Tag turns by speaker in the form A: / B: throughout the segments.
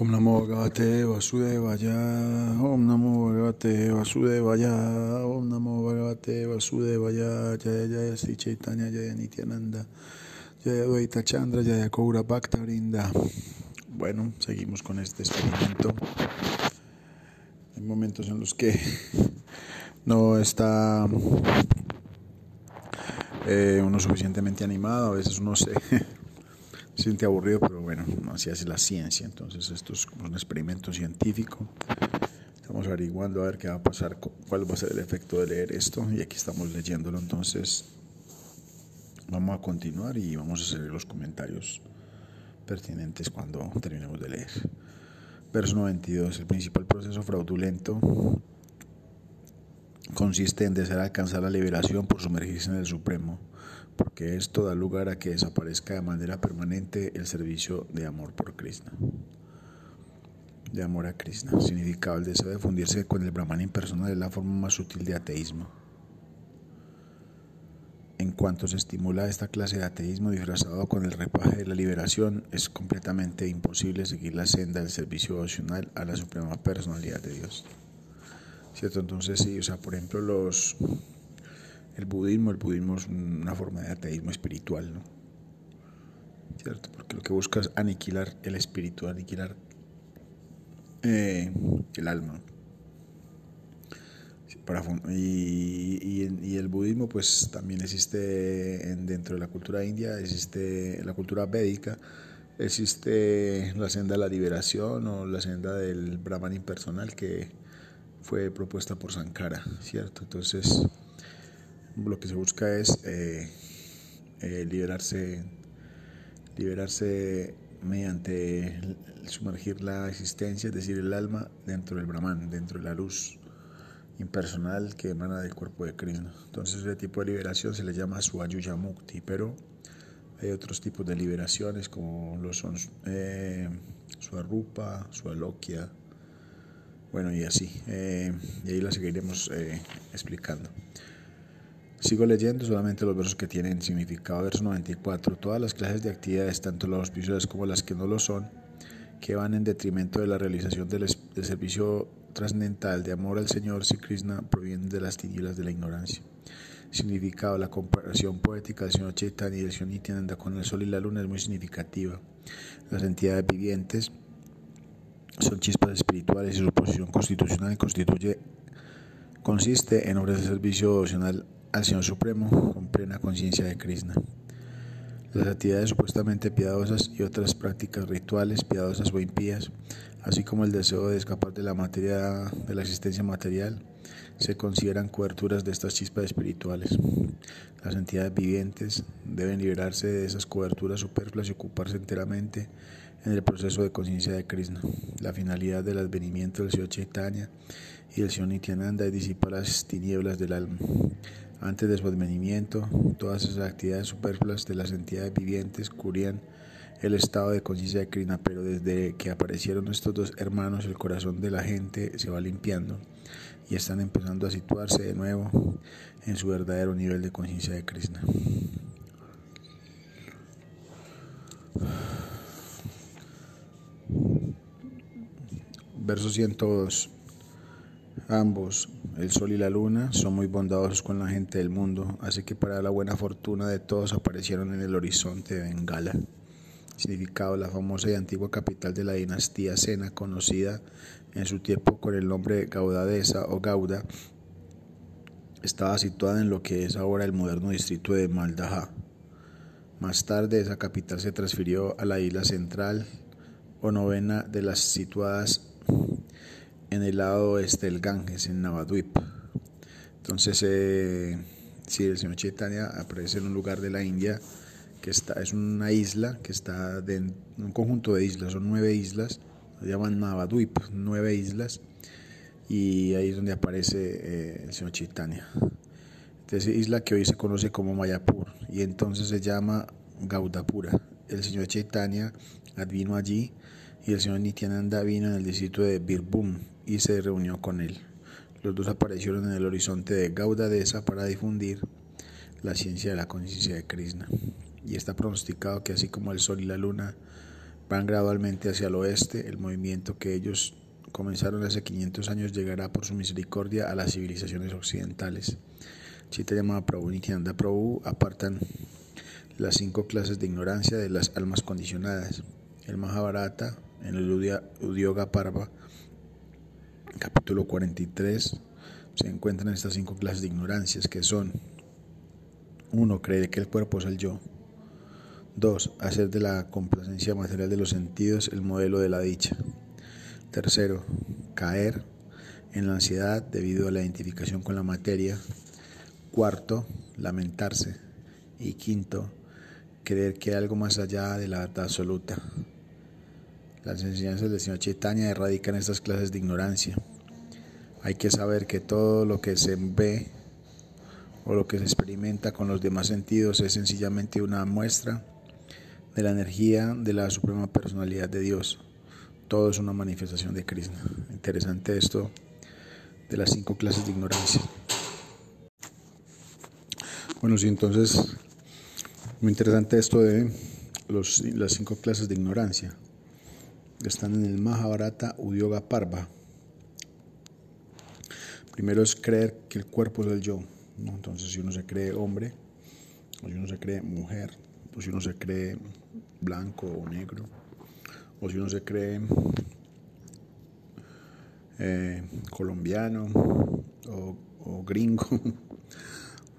A: Om Namo Bhagavate Vasudevaya Om Namo Bhagavate Vasudevaya Om Namo Bhagavate Vasudevaya Jaya Jaya Sri Chaitanya Jaya Nityananda Jaya Dvaita Chandra Jaya Kaura Bhakta Rinda Bueno, seguimos con este experimento. Hay momentos en los que no está eh, uno suficientemente animado, a veces uno se siente aburrido, pero bueno, así hace la ciencia. Entonces esto es como un experimento científico. Estamos averiguando a ver qué va a pasar, cuál va a ser el efecto de leer esto y aquí estamos leyéndolo. Entonces vamos a continuar y vamos a hacer los comentarios pertinentes cuando terminemos de leer. Verso 92. El principal proceso fraudulento consiste en desear alcanzar la liberación por sumergirse en el Supremo porque esto da lugar a que desaparezca de manera permanente el servicio de amor por Krishna. De amor a Krishna. Significado el deseo de fundirse con el Brahman impersonal es la forma más sutil de ateísmo. En cuanto se estimula esta clase de ateísmo disfrazado con el repaje de la liberación, es completamente imposible seguir la senda del servicio devocional a la suprema personalidad de Dios. ¿Cierto? Entonces, sí, o sea, por ejemplo, los el budismo, el budismo es una forma de ateísmo espiritual, ¿no? ¿Cierto? Porque lo que busca es aniquilar el espíritu, aniquilar eh, el alma. y, y, el budismo pues también existe dentro de la cultura india, existe la cultura védica, existe la senda de la liberación o la senda del brahman impersonal que fue propuesta por Sankara, ¿cierto? Entonces lo que se busca es eh, eh, liberarse, liberarse mediante sumergir la existencia, es decir, el alma dentro del Brahman, dentro de la luz impersonal que emana del cuerpo de Krishna. Entonces ese tipo de liberación se le llama Swayuya Mukti, pero hay otros tipos de liberaciones como lo son eh, Swarupa, Swalokia, bueno y así, y ahí la seguiremos explicando. Sigo leyendo solamente los versos que tienen significado. Verso 94. Todas las clases de actividades, tanto las auspiciosas como las que no lo son, que van en detrimento de la realización del, servicio trascendental de amor al Señor si Krishna, provienen de las tinieblas de la ignorancia. Significado. La comparación poética del Señor Chaitanya y del Señor Nityananda con el sol y la luna es muy significativa. Las entidades vivientes son chispas espirituales y su posición constitucional constituye, consiste en ofrecer servicio devocional al Señor Supremo con plena conciencia de Krishna. Las actividades supuestamente piadosas y otras prácticas rituales piadosas o impías, así como el deseo de escapar de la materia de la existencia material, se consideran coberturas de estas chispas espirituales. Las entidades vivientes deben liberarse de esas coberturas superfluas y ocuparse enteramente en el proceso de conciencia de Krishna. La finalidad del advenimiento del Señor Chaitanya y del Señor Nityananda es disipar las tinieblas del alma. Antes de su advenimiento, todas esas actividades superfluas de las entidades vivientes cubrían el estado de conciencia de Krishna, pero desde que aparecieron estos dos hermanos, el corazón de la gente se va limpiando y están empezando a situarse de nuevo en su verdadero nivel de conciencia de Krishna. Verso 102. Ambos, el sol y la luna, son muy bondadosos con la gente del mundo, así que para la buena fortuna de todos aparecieron en el horizonte de Bengala. Significado, la famosa y antigua capital de la dinastía Sena, conocida en su tiempo con el nombre de Gaudadesa o Gauda, estaba situada en lo que es ahora el moderno distrito de Maldaha. Más tarde esa capital se transfirió a la isla central o novena de las situadas en el lado oeste del Ganges, en Navadvip. Entonces, eh, si el señor Chaitanya aparece en un lugar de la India que está, es una isla que está en un conjunto de islas, son nueve islas, se llaman Navadvip, nueve islas, y ahí es donde aparece eh, el señor Chaitanya. Entonces, isla que hoy se conoce como Mayapur, y entonces se llama Gaudapura. El señor Chaitanya vino allí y el señor Nityananda vino en el distrito de Birbhum y se reunió con él. Los dos aparecieron en el horizonte de Gaudadesa para difundir la ciencia de la conciencia de Krishna. Y está pronosticado que así como el sol y la luna van gradualmente hacia el oeste, el movimiento que ellos comenzaron hace 500 años llegará por su misericordia a las civilizaciones occidentales. Chaitanya Prabhu y Nityananda Prabhu apartan las cinco clases de ignorancia de las almas condicionadas. El Mahabharata, en el Udyoga Parva, capítulo 43, se encuentran estas cinco clases de ignorancias que son uno, Creer que el cuerpo es el yo. 2. Hacer de la complacencia material de los sentidos el modelo de la dicha. Tercero, caer en la ansiedad debido a la identificación con la materia. Cuarto, lamentarse. Y quinto, creer que hay algo más allá de la verdad absoluta. Las enseñanzas del Señor Chaitanya erradican estas clases de ignorancia. Hay que saber que todo lo que se ve o lo que se experimenta con los demás sentidos es sencillamente una muestra de la energía de la Suprema Personalidad de Dios. Todo es una manifestación de Krishna. Interesante esto de las cinco clases de ignorancia. Bueno, sí, entonces, muy interesante esto de los, las cinco clases de ignorancia. Están en el Mahabharata Udyoga Parva. Primero es creer que el cuerpo es el yo. Entonces, si uno se cree hombre, o si uno se cree mujer, o si uno se cree blanco o negro, o si uno se cree eh, colombiano o, o gringo.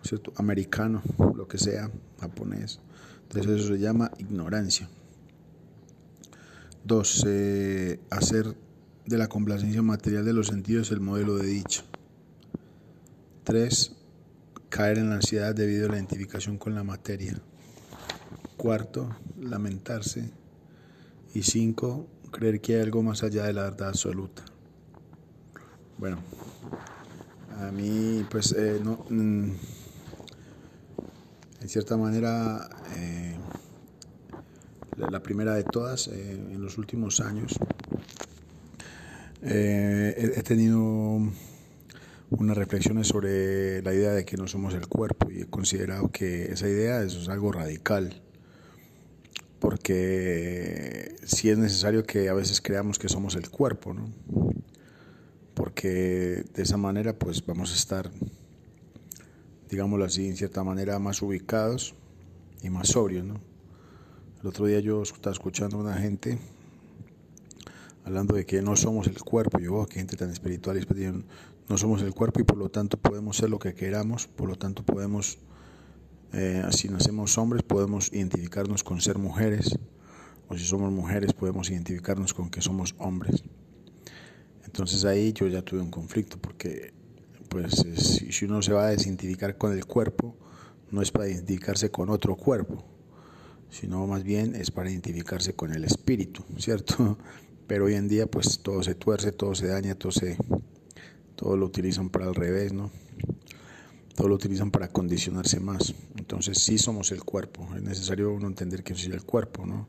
A: ¿cierto? americano, lo que sea, japonés. Entonces eso se llama ignorancia. Dos, eh, hacer de la complacencia material de los sentidos el modelo de dicho. Tres, caer en la ansiedad debido a la identificación con la materia. Cuarto, lamentarse. Y cinco, creer que hay algo más allá de la verdad absoluta. Bueno, a mí pues eh, no... Mm, en cierta manera, eh, la, primera de todas, eh, en los últimos años, eh, he, tenido unas reflexiones sobre la idea de que no somos el cuerpo y he considerado que esa idea es algo radical, porque sí es necesario que a veces creamos que somos el cuerpo, ¿no? porque de esa manera pues vamos a estar digámoslo así, en cierta manera más ubicados y más sobrios. ¿no? El otro día yo estaba escuchando a una gente hablando de que no somos el cuerpo. Yo, oh, qué gente tan espiritual, y no somos el cuerpo y por lo tanto podemos ser lo que queramos, por lo tanto podemos, eh, si nacemos hombres, podemos identificarnos con ser mujeres, o si somos mujeres, podemos identificarnos con que somos hombres. Entonces ahí yo ya tuve un conflicto porque pues si uno se va a desidentificar con el cuerpo, no es para identificarse con otro cuerpo, sino más bien es para identificarse con el espíritu, ¿cierto? Pero hoy en día pues todo se tuerce, todo se daña, todo se todo lo utilizan para el revés, ¿no? Todo lo utilizan para condicionarse más. Entonces sí somos el cuerpo, es necesario uno entender que es el cuerpo, ¿no?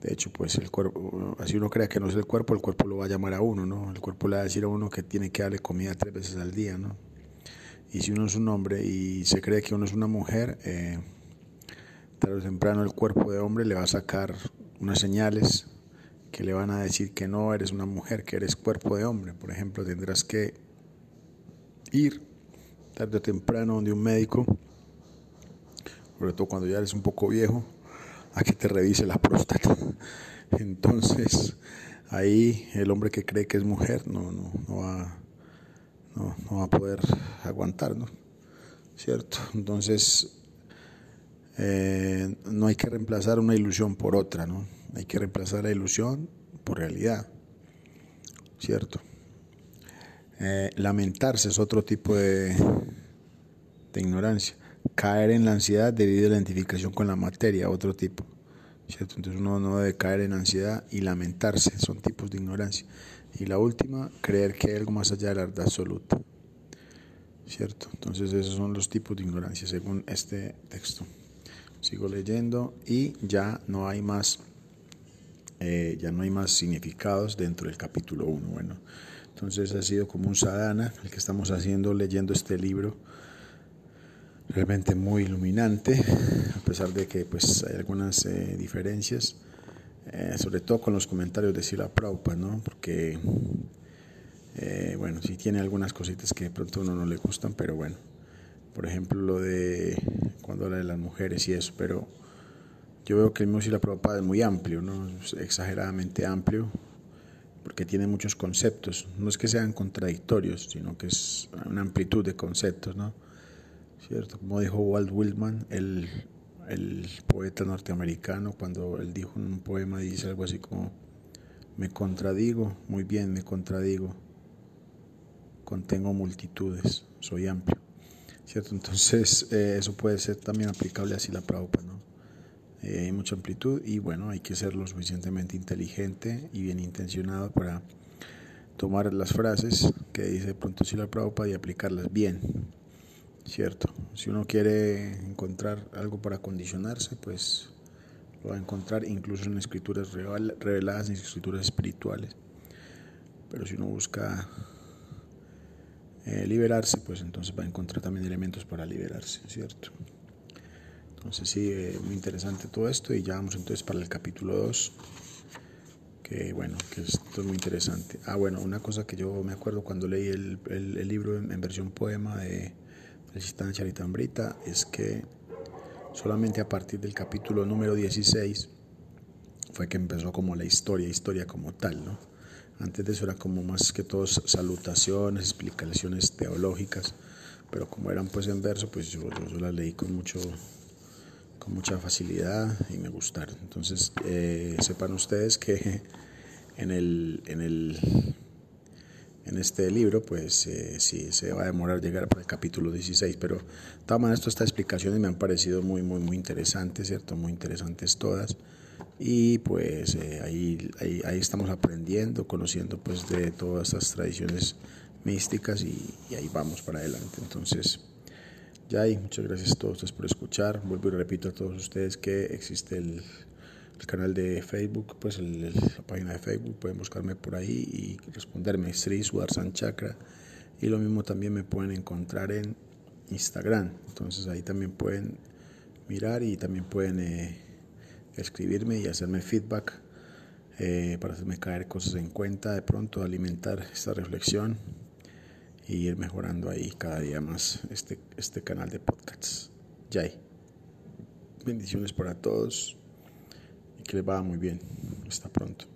A: De hecho, pues el cuerpo, así uno crea que no es el cuerpo, el cuerpo lo va a llamar a uno, ¿no? El cuerpo le va a decir a uno que tiene que darle comida tres veces al día, ¿no? Y si uno es un hombre y se cree que uno es una mujer, eh, tarde o temprano el cuerpo de hombre le va a sacar unas señales que le van a decir que no eres una mujer, que eres cuerpo de hombre. Por ejemplo, tendrás que ir tarde o temprano donde un médico, sobre todo cuando ya eres un poco viejo, a que te revise la próstata. Entonces, ahí el hombre que cree que es mujer no, no, no, va, no, va a poder aguantar, ¿no? ¿Cierto? Entonces, eh, no hay que reemplazar una ilusión por otra, ¿no? Hay que reemplazar la ilusión por realidad, ¿cierto? Eh, lamentarse es otro tipo de, de ignorancia caer en la ansiedad debido a la identificación con la materia, otro tipo. ¿cierto? Entonces uno no debe caer en ansiedad y lamentarse, son tipos de ignorancia. Y la última, creer que hay algo más allá de la verdad absoluta. ¿Cierto? Entonces esos son los tipos de ignorancia según este texto. Sigo leyendo y ya no hay más, eh, ya no hay más significados dentro del capítulo 1. Bueno, entonces ha sido como un sadhana el que estamos haciendo leyendo este libro realmente muy iluminante, a pesar de que pues hay algunas eh, diferencias. eh, sobre todo con los comentarios de Sila Prabhupada, ¿no? Porque, eh, bueno, sí tiene algunas cositas que de pronto a uno no le gustan, pero bueno, por ejemplo, lo de cuando habla de las mujeres y eso, pero yo veo que el mismo Sila Prabhupada es muy amplio, ¿no? Exageradamente amplio, porque tiene muchos conceptos, no es que sean contradictorios, sino que es una amplitud de conceptos, ¿no? ¿Cierto? Como dijo Walt Whitman, el el poeta norteamericano, cuando él dijo en un poema, dice algo así como, me contradigo, muy bien, me contradigo, contengo multitudes, soy amplio. ¿Cierto? Entonces, eh, eso puede ser también aplicable así la Prabhupada, ¿no? Eh, hay mucha amplitud y bueno, hay que ser lo suficientemente inteligente y bien intencionado para tomar las frases que dice pronto si la Prabhupada y aplicarlas bien. ¿cierto? Si uno quiere encontrar algo para condicionarse, pues lo va a encontrar incluso en escrituras reveladas, en escrituras espirituales. Pero si uno busca eh, liberarse, pues entonces va a encontrar también elementos para liberarse, ¿cierto? Entonces sí, eh, muy interesante todo esto y ya vamos entonces para el capítulo 2, que bueno, que esto es muy interesante. Ah, bueno, una cosa que yo me acuerdo cuando leí el, el, libro en versión poema de Resistencia Charitambrita es que solamente a partir del capítulo número 16 fue que empezó como la historia, historia como tal, ¿no? Antes de eso era como más que todo salutaciones, explicaciones teológicas, pero como eran pues en verso, pues yo, yo, las leí con mucho con mucha facilidad y me gustaron. Entonces, eh, sepan ustedes que en el, en el en este libro, pues eh, sí, se va a demorar llegar para el capítulo 16, pero de todas maneras estas explicaciones me han parecido muy, muy, muy interesantes, ¿cierto? Muy interesantes todas. Y pues eh, ahí, ahí, estamos aprendiendo, conociendo pues de todas estas tradiciones místicas y, ahí vamos para adelante. Entonces, ya ahí, muchas gracias a todos por escuchar. Vuelvo y repito a todos ustedes que existe el el canal de Facebook, pues la página de Facebook, pueden buscarme por ahí y responderme Sri Sudarsan Chakra. Y lo mismo también me pueden encontrar en Instagram. Entonces ahí también pueden mirar y también pueden eh, escribirme y hacerme feedback eh, para hacerme caer cosas en cuenta, de pronto alimentar esta reflexión y ir mejorando ahí cada día más este, este canal de podcasts. Jai. Bendiciones para todos que le va muy bien. Hasta pronto.